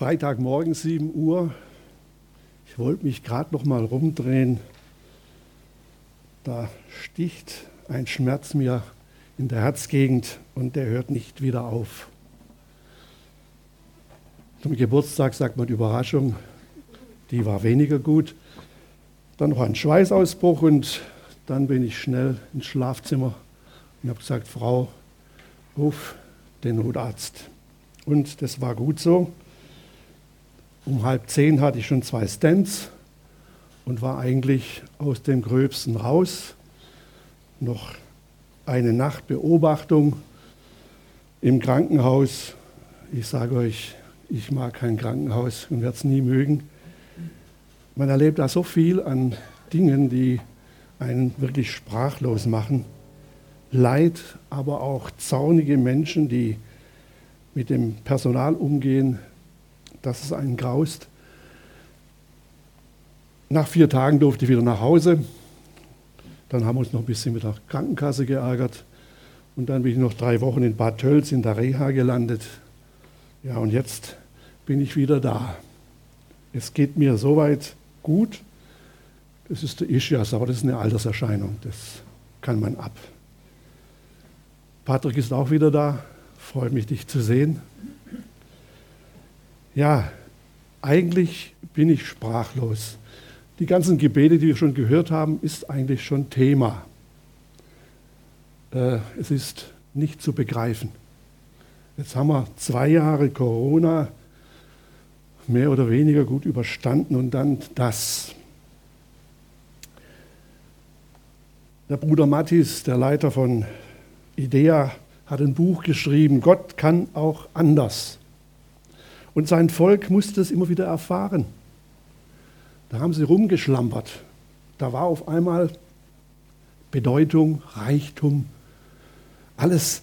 Freitagmorgen 7 Uhr. Ich wollte mich gerade noch mal rumdrehen. Da sticht ein Schmerz mir in der Herzgegend und der hört nicht wieder auf. Zum Geburtstag sagt man Überraschung, die war weniger gut. Dann noch ein Schweißausbruch und dann bin ich schnell ins Schlafzimmer und habe gesagt, Frau, ruf den Notarzt. Und das war gut so. Um halb zehn hatte ich schon zwei Stents und war eigentlich aus dem Gröbsten raus. Noch eine Nachtbeobachtung im Krankenhaus. Ich sage euch, ich mag kein Krankenhaus und werde es nie mögen. Man erlebt da so viel an Dingen, die einen wirklich sprachlos machen. Leid, aber auch zornige Menschen, die mit dem Personal umgehen, dass es einen graust. Nach vier Tagen durfte ich wieder nach Hause. Dann haben wir uns noch ein bisschen mit der Krankenkasse geärgert. Und dann bin ich noch drei Wochen in Bad Tölz in der Reha gelandet. Ja, und jetzt bin ich wieder da. Es geht mir soweit gut. Das ist der Ischias, aber das ist eine Alterserscheinung. Das kann man ab. Patrick ist auch wieder da. Freut mich, dich zu sehen. Ja, eigentlich bin ich sprachlos. Die ganzen Gebete, die wir schon gehört haben, ist eigentlich schon Thema. Äh, es ist nicht zu begreifen. Jetzt haben wir zwei Jahre Corona mehr oder weniger gut überstanden und dann das. Der Bruder Mattis, der Leiter von IDEA, hat ein Buch geschrieben, Gott kann auch anders. Und sein Volk musste es immer wieder erfahren. Da haben sie rumgeschlampert. Da war auf einmal Bedeutung, Reichtum, alles,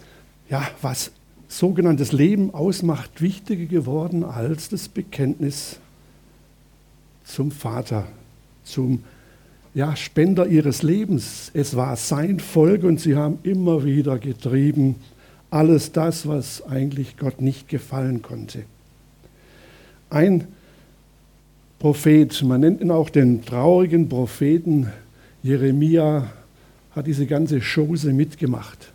ja, was sogenanntes Leben ausmacht, wichtiger geworden als das Bekenntnis zum Vater, zum ja, Spender ihres Lebens. Es war sein Volk und sie haben immer wieder getrieben, alles das, was eigentlich Gott nicht gefallen konnte. Ein Prophet, man nennt ihn auch den traurigen Propheten Jeremia, hat diese ganze Chose mitgemacht.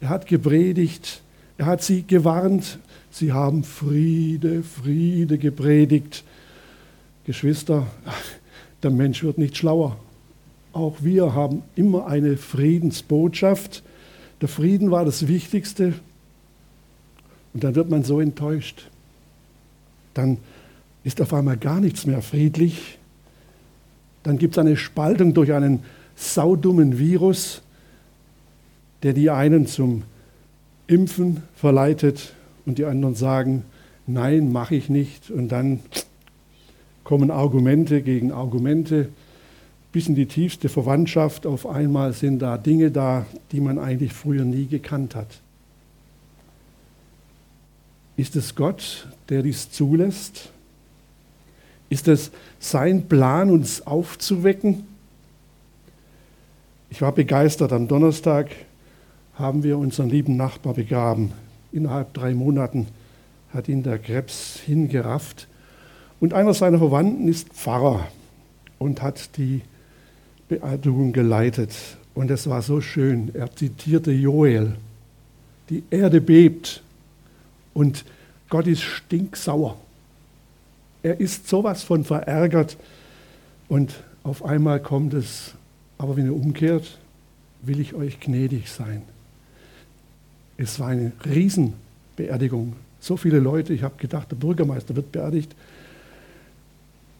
Er hat gepredigt, er hat sie gewarnt, sie haben Friede, Friede gepredigt. Geschwister, der Mensch wird nicht schlauer. Auch wir haben immer eine Friedensbotschaft der Frieden war das Wichtigste. Und dann wird man so enttäuscht. Dann ist auf einmal gar nichts mehr friedlich. Dann gibt es eine Spaltung durch einen saudummen Virus, der die einen zum Impfen verleitet und die anderen sagen, nein, mache ich nicht. Und dann kommen Argumente gegen Argumente bis in die tiefste Verwandtschaft. Auf einmal sind da Dinge da, die man eigentlich früher nie gekannt hat. Ist es Gott, der dies zulässt? Ist es sein Plan, uns aufzuwecken? Ich war begeistert. Am Donnerstag haben wir unseren lieben Nachbar begraben. Innerhalb drei Monaten hat ihn der Krebs hingerafft. Und einer seiner Verwandten ist Pfarrer und hat die Beerdigung geleitet. Und es war so schön. Er zitierte Joel. Die Erde bebt und Gott ist stinksauer. Er ist sowas von verärgert. Und auf einmal kommt es, aber wenn ihr umkehrt, will ich euch gnädig sein. Es war eine Riesenbeerdigung. So viele Leute, ich habe gedacht, der Bürgermeister wird beerdigt.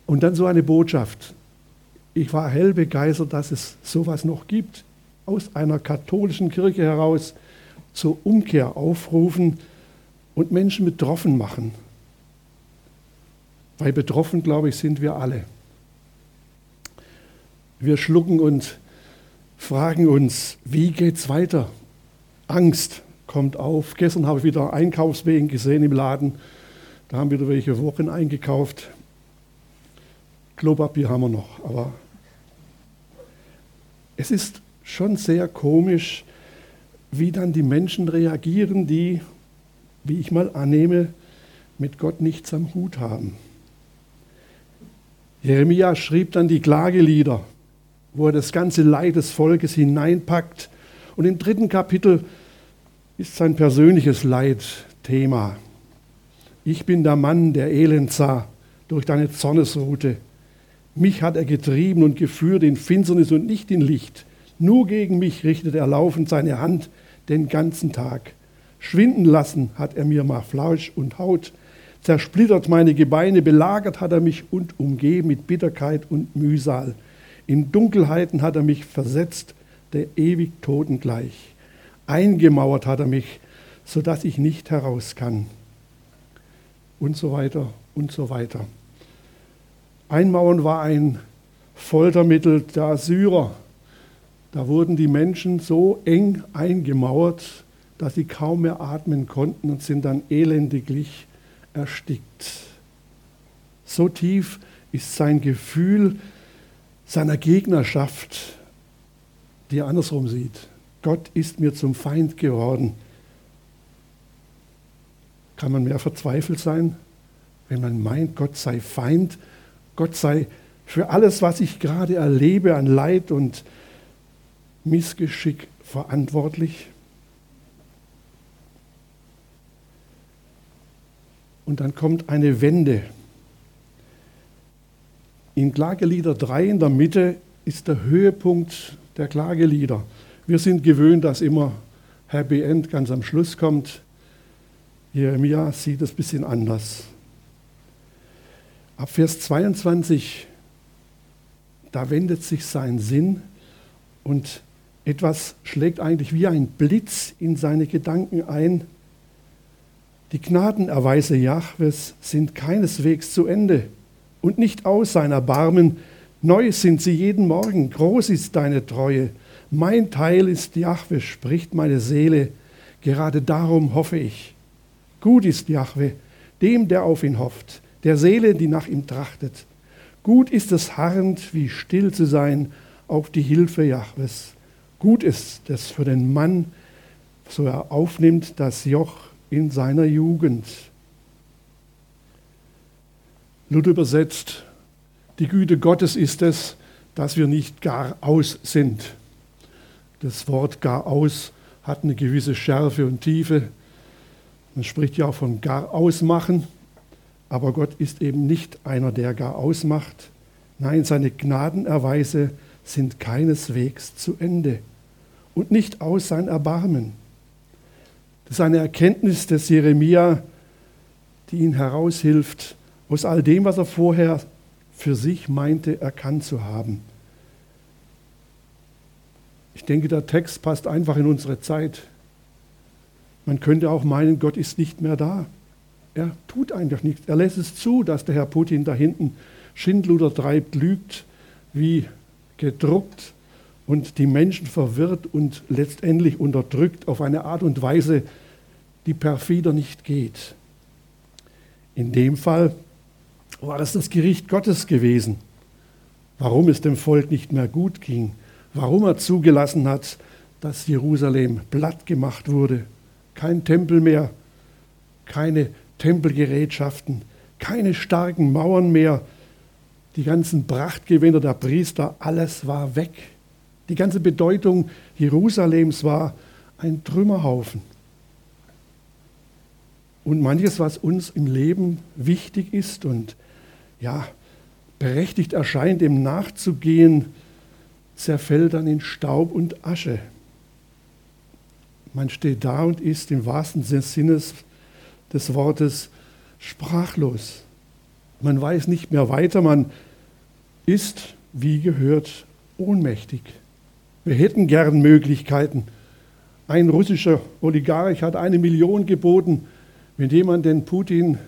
Und dann so eine Botschaft ich war hell begeistert, dass es sowas noch gibt. Aus einer katholischen Kirche heraus zur Umkehr aufrufen und Menschen betroffen machen. Weil betroffen, glaube ich, sind wir alle. Wir schlucken und fragen uns, wie geht es weiter? Angst kommt auf. Gestern habe ich wieder Einkaufswegen gesehen im Laden. Da haben wieder welche Wochen eingekauft. Klopapier haben wir noch, aber es ist schon sehr komisch, wie dann die Menschen reagieren, die, wie ich mal annehme, mit Gott nichts am Hut haben. Jeremia schrieb dann die Klagelieder, wo er das ganze Leid des Volkes hineinpackt. Und im dritten Kapitel ist sein persönliches Leid Thema. Ich bin der Mann, der elend sah durch deine Zornesrute. Mich hat er getrieben und geführt in Finsternis und nicht in Licht. Nur gegen mich richtet er laufend seine Hand den ganzen Tag. Schwinden lassen hat er mir mal Fleisch und Haut. Zersplittert meine Gebeine, belagert hat er mich und umgeben mit Bitterkeit und Mühsal. In Dunkelheiten hat er mich versetzt, der ewig Toten gleich. Eingemauert hat er mich, sodass ich nicht heraus kann. Und so weiter und so weiter. Einmauern war ein Foltermittel der Assyrer. Da wurden die Menschen so eng eingemauert, dass sie kaum mehr atmen konnten und sind dann elendiglich erstickt. So tief ist sein Gefühl seiner Gegnerschaft, die er andersrum sieht. Gott ist mir zum Feind geworden. Kann man mehr verzweifelt sein, wenn man meint, Gott sei Feind, Gott sei für alles, was ich gerade erlebe an Leid und Missgeschick verantwortlich? Und dann kommt eine Wende. In Klagelieder 3 in der Mitte ist der Höhepunkt der Klagelieder. Wir sind gewöhnt, dass immer Happy End ganz am Schluss kommt. Jeremia sieht es ein bisschen anders. Ab Vers 22, da wendet sich sein Sinn und etwas schlägt eigentlich wie ein Blitz in seine Gedanken ein. Die Gnadenerweise Jahwes sind keineswegs zu Ende und nicht aus sein Erbarmen. Neu sind sie jeden Morgen, groß ist deine Treue. Mein Teil ist Jahwe, spricht meine Seele. Gerade darum hoffe ich. Gut ist Jahwe, dem, der auf ihn hofft, der Seele, die nach ihm trachtet. Gut ist es harrend, wie still zu sein auf die Hilfe Jahwes. Gut ist es für den Mann, so er aufnimmt das Joch in seiner Jugend. Luther übersetzt, die Güte Gottes ist es, dass wir nicht gar aus sind. Das Wort gar aus hat eine gewisse Schärfe und Tiefe. Man spricht ja auch von gar ausmachen, aber Gott ist eben nicht einer, der gar ausmacht. Nein, seine Gnadenerweise sind keineswegs zu Ende und nicht aus sein Erbarmen. Das ist eine Erkenntnis des Jeremia, die ihn heraushilft aus all dem, was er vorher für sich meinte, erkannt zu haben. Ich denke, der Text passt einfach in unsere Zeit. Man könnte auch meinen, Gott ist nicht mehr da. Er tut einfach nichts. Er lässt es zu, dass der Herr Putin da hinten Schindluder treibt, lügt, wie gedruckt und die Menschen verwirrt und letztendlich unterdrückt auf eine Art und Weise, die perfider nicht geht. In dem Fall war es das Gericht Gottes gewesen, warum es dem Volk nicht mehr gut ging, warum er zugelassen hat, dass Jerusalem platt gemacht wurde. Kein Tempel mehr, keine Tempelgerätschaften, keine starken Mauern mehr, die ganzen Prachtgewänder der Priester, alles war weg. Die ganze Bedeutung Jerusalems war ein Trümmerhaufen. Und manches, was uns im Leben wichtig ist und ja, berechtigt erscheint, dem nachzugehen, zerfällt dann in Staub und Asche. Man steht da und ist im wahrsten Sinne des Wortes sprachlos. Man weiß nicht mehr weiter, man ist, wie gehört, ohnmächtig. Wir hätten gern Möglichkeiten. Ein russischer Oligarch hat eine Million geboten, wenn jemand den Putin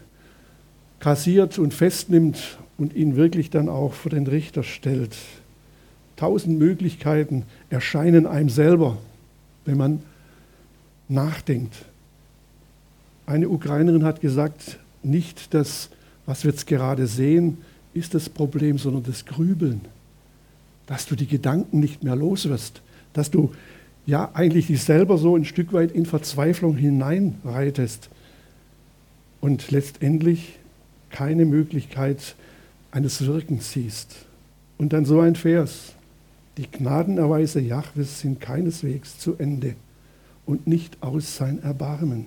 kassiert und festnimmt und ihn wirklich dann auch vor den Richter stellt. Tausend Möglichkeiten erscheinen einem selber, wenn man nachdenkt. Eine Ukrainerin hat gesagt, nicht das, was wir jetzt gerade sehen, ist das Problem, sondern das Grübeln dass du die Gedanken nicht mehr los wirst, dass du ja eigentlich dich selber so ein Stück weit in Verzweiflung hineinreitest. und letztendlich keine Möglichkeit eines Wirkens siehst. Und dann so ein Vers. Die Gnadenerweise Jahwes sind keineswegs zu Ende und nicht aus sein Erbarmen.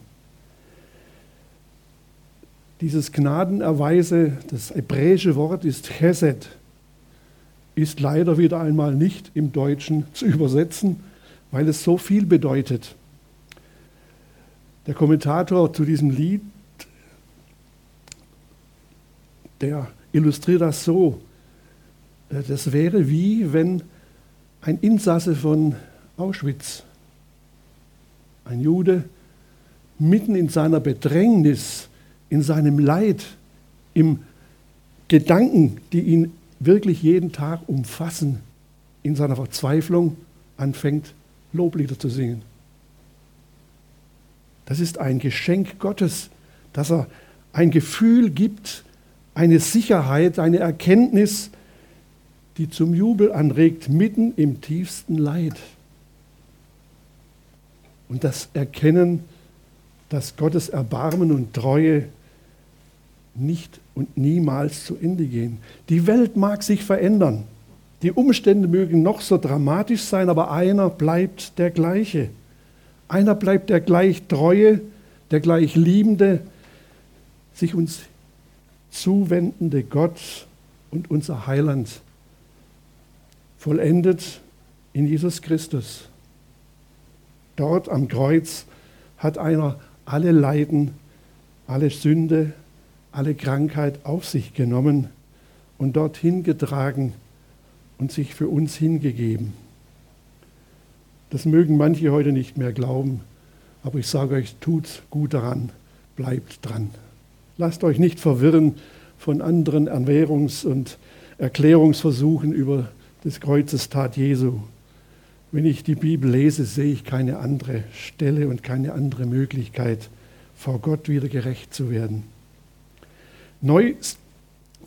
Dieses Gnadenerweise, das hebräische Wort ist Chesed, ist leider wieder einmal nicht im Deutschen zu übersetzen, weil es so viel bedeutet. Der Kommentator zu diesem Lied, der illustriert das so. Das wäre wie wenn ein Insasse von Auschwitz, ein Jude, mitten in seiner Bedrängnis, in seinem Leid, im Gedanken, die ihn wirklich jeden Tag umfassen, in seiner Verzweiflung anfängt, Loblieder zu singen. Das ist ein Geschenk Gottes, dass er ein Gefühl gibt, eine Sicherheit, eine Erkenntnis, die zum Jubel anregt, mitten im tiefsten Leid. Und das Erkennen, dass Gottes Erbarmen und Treue nicht und niemals zu Ende gehen. Die Welt mag sich verändern. Die Umstände mögen noch so dramatisch sein, aber einer bleibt der gleiche. Einer bleibt der gleich treue, der gleich liebende, sich uns zuwendende Gott und unser Heiland, vollendet in Jesus Christus. Dort am Kreuz hat einer alle Leiden, alle Sünde, alle Krankheit auf sich genommen und dorthin getragen und sich für uns hingegeben. Das mögen manche heute nicht mehr glauben, aber ich sage euch, tut gut daran, bleibt dran. Lasst euch nicht verwirren von anderen Erwährungs- und Erklärungsversuchen über des Kreuzes Tat Jesu. Wenn ich die Bibel lese, sehe ich keine andere Stelle und keine andere Möglichkeit, vor Gott wieder gerecht zu werden. Neu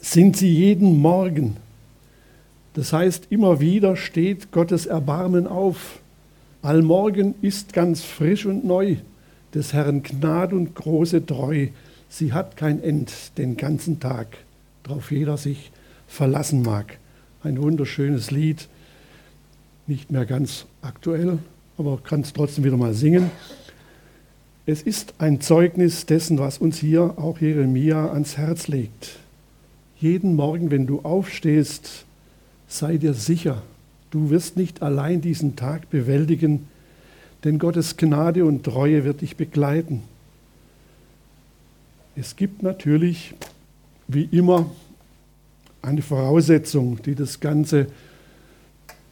sind sie jeden Morgen. Das heißt, immer wieder steht Gottes Erbarmen auf. Allmorgen ist ganz frisch und neu des Herrn Gnade und große Treu. Sie hat kein End den ganzen Tag, darauf jeder sich verlassen mag. Ein wunderschönes Lied, nicht mehr ganz aktuell, aber kann es trotzdem wieder mal singen. Es ist ein Zeugnis dessen, was uns hier auch Jeremia ans Herz legt. Jeden Morgen, wenn du aufstehst, sei dir sicher, du wirst nicht allein diesen Tag bewältigen, denn Gottes Gnade und Treue wird dich begleiten. Es gibt natürlich, wie immer, eine Voraussetzung, die das Ganze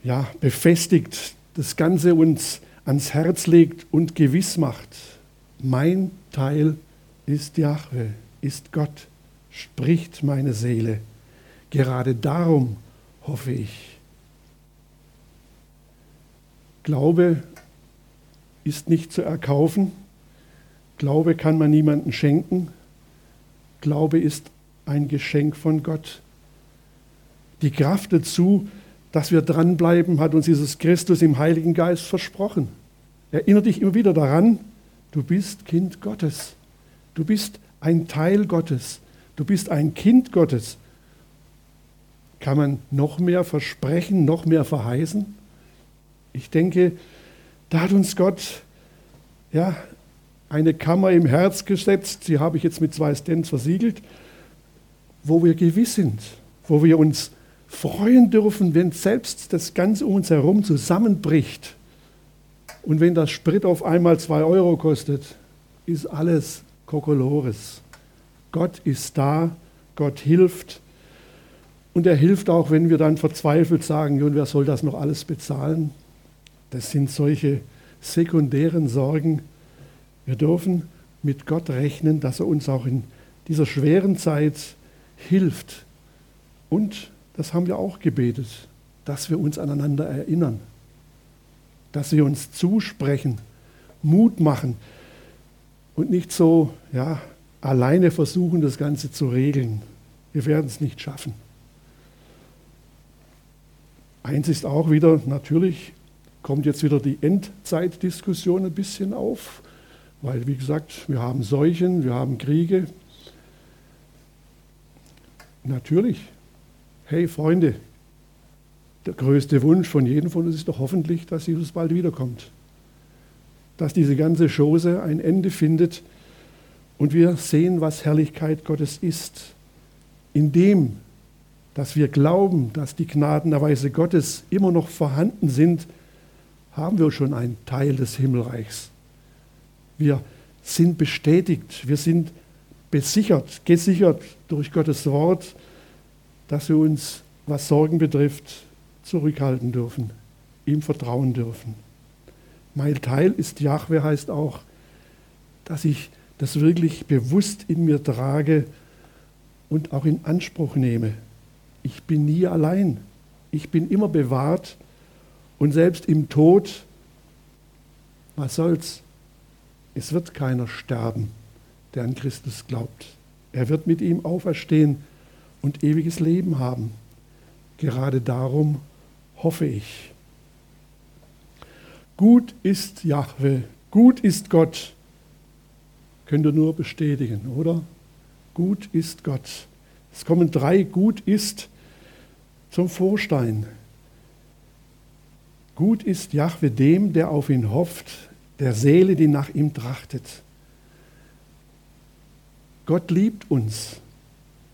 ja, befestigt, das Ganze uns ans Herz legt und gewiss macht mein Teil ist Jahwe, ist Gott, spricht meine Seele. Gerade darum hoffe ich. Glaube ist nicht zu erkaufen. Glaube kann man niemandem schenken. Glaube ist ein Geschenk von Gott. Die Kraft dazu, dass wir dranbleiben, hat uns Jesus Christus im Heiligen Geist versprochen. Erinnere dich immer wieder daran, Du bist Kind Gottes. Du bist ein Teil Gottes. Du bist ein Kind Gottes. Kann man noch mehr versprechen, noch mehr verheißen? Ich denke, da hat uns Gott ja, eine Kammer im Herz gesetzt, die habe ich jetzt mit zwei Stents versiegelt, wo wir gewiss sind, wo wir uns freuen dürfen, wenn selbst das Ganze um uns herum zusammenbricht und wenn das Sprit auf einmal zwei Euro kostet, ist alles Kokolores. Gott ist da, Gott hilft. Und er hilft auch, wenn wir dann verzweifelt sagen, und wer soll das noch alles bezahlen? Das sind solche sekundären Sorgen. Wir dürfen mit Gott rechnen, dass er uns auch in dieser schweren Zeit hilft. Und, das haben wir auch gebetet, dass wir uns aneinander erinnern dass wir uns zusprechen, Mut machen und nicht so ja, alleine versuchen, das Ganze zu regeln. Wir werden es nicht schaffen. Eins ist auch wieder, natürlich kommt jetzt wieder die Endzeitdiskussion ein bisschen auf, weil, wie gesagt, wir haben Seuchen, wir haben Kriege, Natürlich. Hey Freunde, der größte Wunsch von jedem von uns ist doch hoffentlich, dass Jesus bald wiederkommt. Dass diese ganze Chose ein Ende findet und wir sehen, was Herrlichkeit Gottes ist. Indem, dass wir glauben, dass die Gnadenerweise Gottes immer noch vorhanden sind, haben wir schon einen Teil des Himmelreichs. Wir sind bestätigt, wir sind besichert, gesichert durch Gottes Wort, dass wir uns, was Sorgen betrifft, zurückhalten dürfen, ihm vertrauen dürfen. Mein Teil ist Jahwe heißt auch, dass ich das wirklich bewusst in mir trage und auch in Anspruch nehme. Ich bin nie allein. Ich bin immer bewahrt und selbst im Tod, was soll's? Es wird keiner sterben, der an Christus glaubt. Er wird mit ihm auferstehen und ewiges Leben haben. Gerade darum hoffe ich. Gut ist Jahwe, gut ist Gott. Könnt ihr nur bestätigen, oder? Gut ist Gott. Es kommen drei Gut ist zum Vorstein. Gut ist Jahwe dem, der auf ihn hofft, der Seele, die nach ihm trachtet. Gott liebt uns.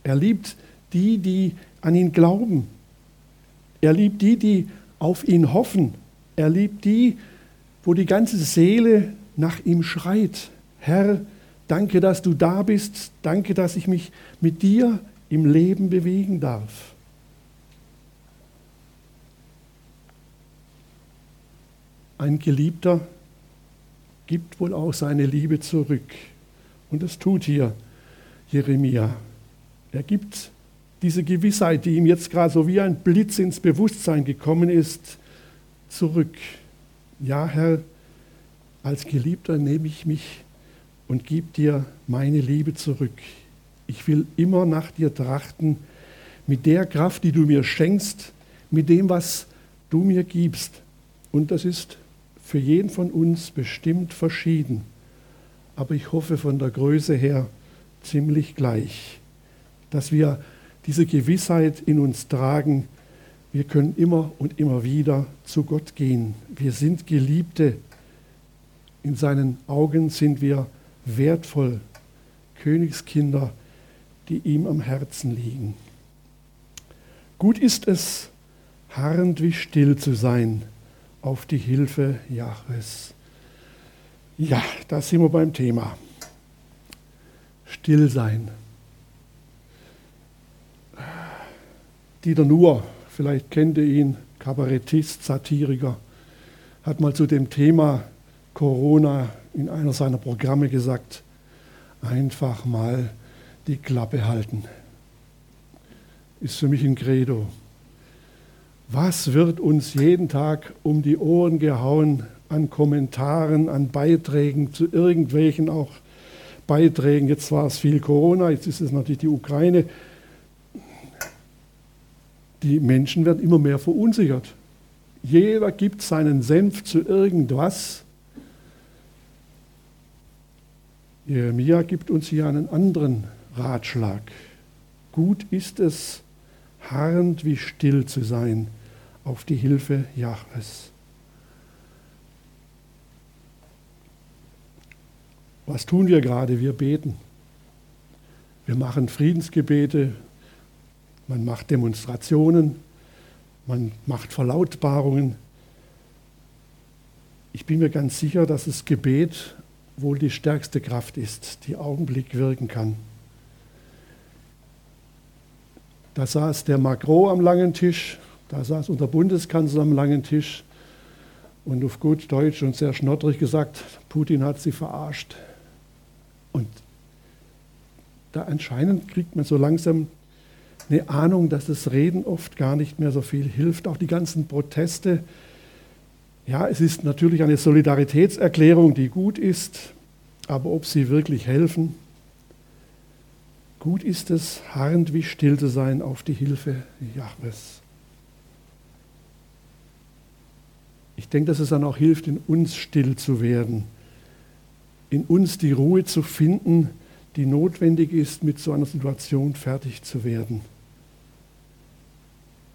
Er liebt die, die an ihn glauben. Er liebt die, die auf ihn hoffen. Er liebt die, wo die ganze Seele nach ihm schreit. Herr, danke, dass du da bist. Danke, dass ich mich mit dir im Leben bewegen darf. Ein Geliebter gibt wohl auch seine Liebe zurück. Und das tut hier Jeremia. Er gibt diese Gewissheit, die ihm jetzt gerade so wie ein Blitz ins Bewusstsein gekommen ist, zurück. Ja, Herr, als Geliebter nehme ich mich und gebe dir meine Liebe zurück. Ich will immer nach dir trachten, mit der Kraft, die du mir schenkst, mit dem, was du mir gibst. Und das ist für jeden von uns bestimmt verschieden. Aber ich hoffe von der Größe her ziemlich gleich, dass wir diese Gewissheit in uns tragen, wir können immer und immer wieder zu Gott gehen. Wir sind Geliebte. In seinen Augen sind wir wertvoll, Königskinder, die ihm am Herzen liegen. Gut ist es, harrend wie still zu sein auf die Hilfe Jahres. Ja, da sind wir beim Thema. Still sein. Dieter Nuhr, vielleicht kennt ihr ihn, Kabarettist, Satiriker, hat mal zu dem Thema Corona in einer seiner Programme gesagt, einfach mal die Klappe halten. Ist für mich ein Credo. Was wird uns jeden Tag um die Ohren gehauen an Kommentaren, an Beiträgen zu irgendwelchen auch Beiträgen? Jetzt war es viel Corona, jetzt ist es natürlich die Ukraine. Die Menschen werden immer mehr verunsichert. Jeder gibt seinen Senf zu irgendwas. Jeremia gibt uns hier einen anderen Ratschlag. Gut ist es, harrend wie still zu sein auf die Hilfe Jahres. Was tun wir gerade? Wir beten. Wir machen Friedensgebete, man macht Demonstrationen, man macht Verlautbarungen. Ich bin mir ganz sicher, dass das Gebet wohl die stärkste Kraft ist, die Augenblick wirken kann. Da saß der Macron am langen Tisch da saß unser Bundeskanzler am langen Tisch und auf gut Deutsch und sehr schnottrig gesagt, Putin hat sie verarscht. Und da anscheinend kriegt man so langsam eine Ahnung, dass das Reden oft gar nicht mehr so viel hilft. Auch die ganzen Proteste. Ja, es ist natürlich eine Solidaritätserklärung, die gut ist, aber ob sie wirklich helfen, gut ist es, harrend wie still zu sein auf die Hilfe Jahwes. Ich denke, dass es dann auch hilft, in uns still zu werden, in uns die Ruhe zu finden, die notwendig ist, mit so einer Situation fertig zu werden.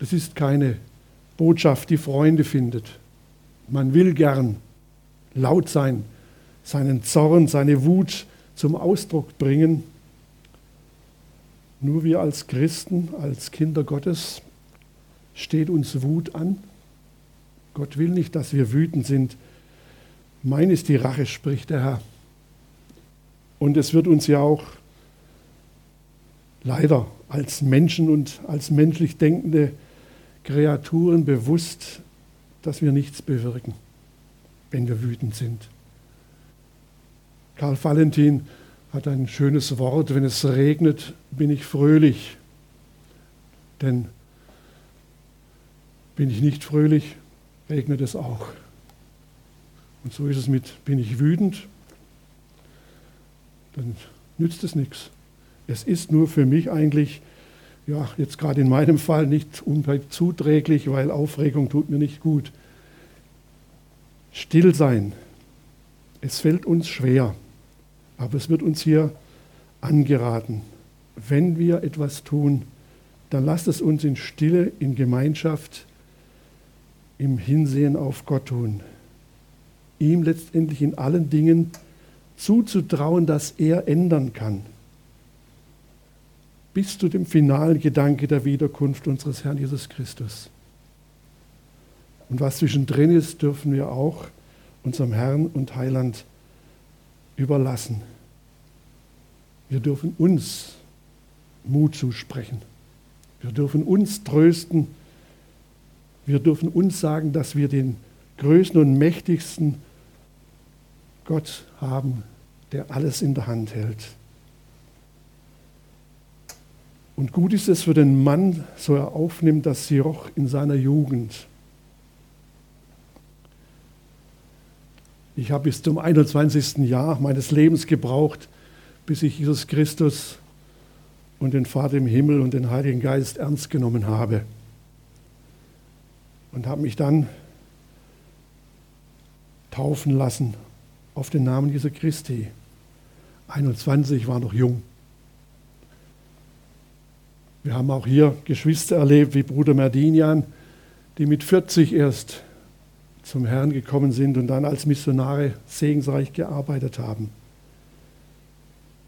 Das ist keine Botschaft, die Freunde findet. Man will gern laut sein, seinen Zorn, seine Wut zum Ausdruck bringen. Nur wir als Christen, als Kinder Gottes, steht uns Wut an. Gott will nicht, dass wir wütend sind. Mein ist die Rache, spricht der Herr. Und es wird uns ja auch leider als Menschen und als menschlich denkende Kreaturen bewusst, dass wir nichts bewirken, wenn wir wütend sind. Karl Valentin hat ein schönes Wort, wenn es regnet, bin ich fröhlich. Denn bin ich nicht fröhlich, regnet es auch. Und so ist es mit, bin ich wütend, dann nützt es nichts. Es ist nur für mich eigentlich, ja, jetzt gerade in meinem Fall nicht unbedingt zuträglich, weil Aufregung tut mir nicht gut. Still sein. Es fällt uns schwer, aber es wird uns hier angeraten. Wenn wir etwas tun, dann lasst es uns in Stille, in Gemeinschaft, im Hinsehen auf Gott tun. Ihm letztendlich in allen Dingen zuzutrauen, dass er ändern kann. Bis zu dem finalen Gedanke der Wiederkunft unseres Herrn Jesus Christus. Und was zwischendrin ist, dürfen wir auch unserem Herrn und Heiland überlassen. Wir dürfen uns Mut zusprechen. Wir dürfen uns trösten. Wir dürfen uns sagen, dass wir den größten und mächtigsten Gott haben, der alles in der Hand hält. Und gut ist es für den Mann, so er aufnimmt, das Joch in seiner Jugend. Ich habe bis zum 21. Jahr meines Lebens gebraucht, bis ich Jesus Christus und den Vater im Himmel und den Heiligen Geist ernst genommen habe. Und habe mich dann taufen lassen auf den Namen Jesu Christi. 21 war noch jung. Wir haben auch hier Geschwister erlebt wie Bruder Merdinian, die mit 40 erst zum Herrn gekommen sind und dann als Missionare segensreich gearbeitet haben.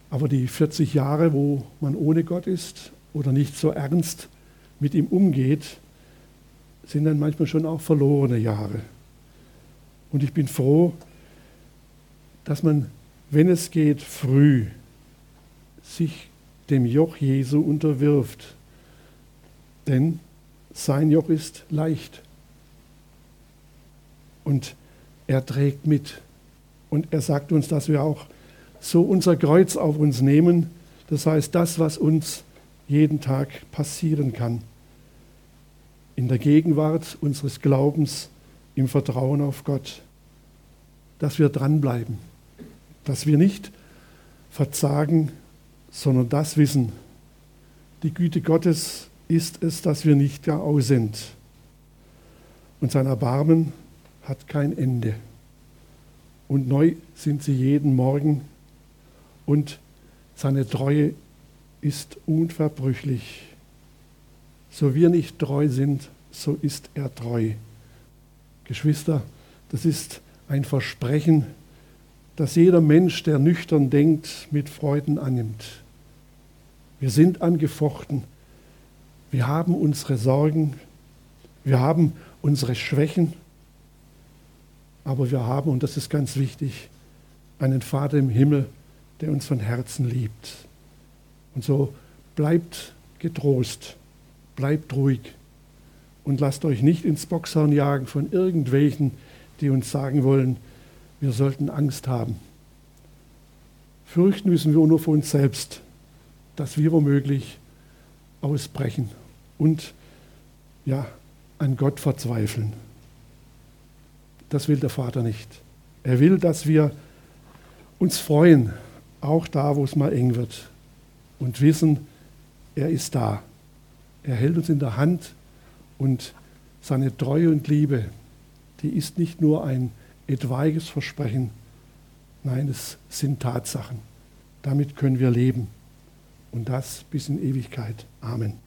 Aber die 40 Jahre, wo man ohne Gott ist oder nicht so ernst mit ihm umgeht, sind dann manchmal schon auch verlorene Jahre. Und ich bin froh, dass man, wenn es geht, früh sich dem Joch Jesu unterwirft. Denn sein Joch ist leicht. Und er trägt mit. Und er sagt uns, dass wir auch so unser Kreuz auf uns nehmen. Das heißt, das, was uns jeden Tag passieren kann. In der Gegenwart unseres Glaubens, im Vertrauen auf Gott. Dass wir dranbleiben dass wir nicht verzagen, sondern das wissen. Die Güte Gottes ist es, dass wir nicht gar aus sind. Und sein Erbarmen hat kein Ende. Und neu sind sie jeden Morgen. Und seine Treue ist unverbrüchlich. So wir nicht treu sind, so ist er treu. Geschwister, das ist ein Versprechen, das jeder Mensch, der nüchtern denkt, mit Freuden annimmt. Wir sind angefochten. Wir haben unsere Sorgen. Wir haben unsere Schwächen. Aber wir haben, und das ist ganz wichtig, einen Vater im Himmel, der uns von Herzen liebt. Und so bleibt getrost, bleibt ruhig und lasst euch nicht ins Boxhorn jagen von irgendwelchen, die uns sagen wollen, wir sollten Angst haben. Fürchten müssen wir nur vor uns selbst, dass wir womöglich ausbrechen und ja, an Gott verzweifeln. Das will der Vater nicht. Er will, dass wir uns freuen, auch da, wo es mal eng wird, und wissen, er ist da. Er hält uns in der Hand und seine Treue und Liebe, die ist nicht nur ein etwaiges Versprechen. Nein, es sind Tatsachen. Damit können wir leben. Und das bis in Ewigkeit. Amen.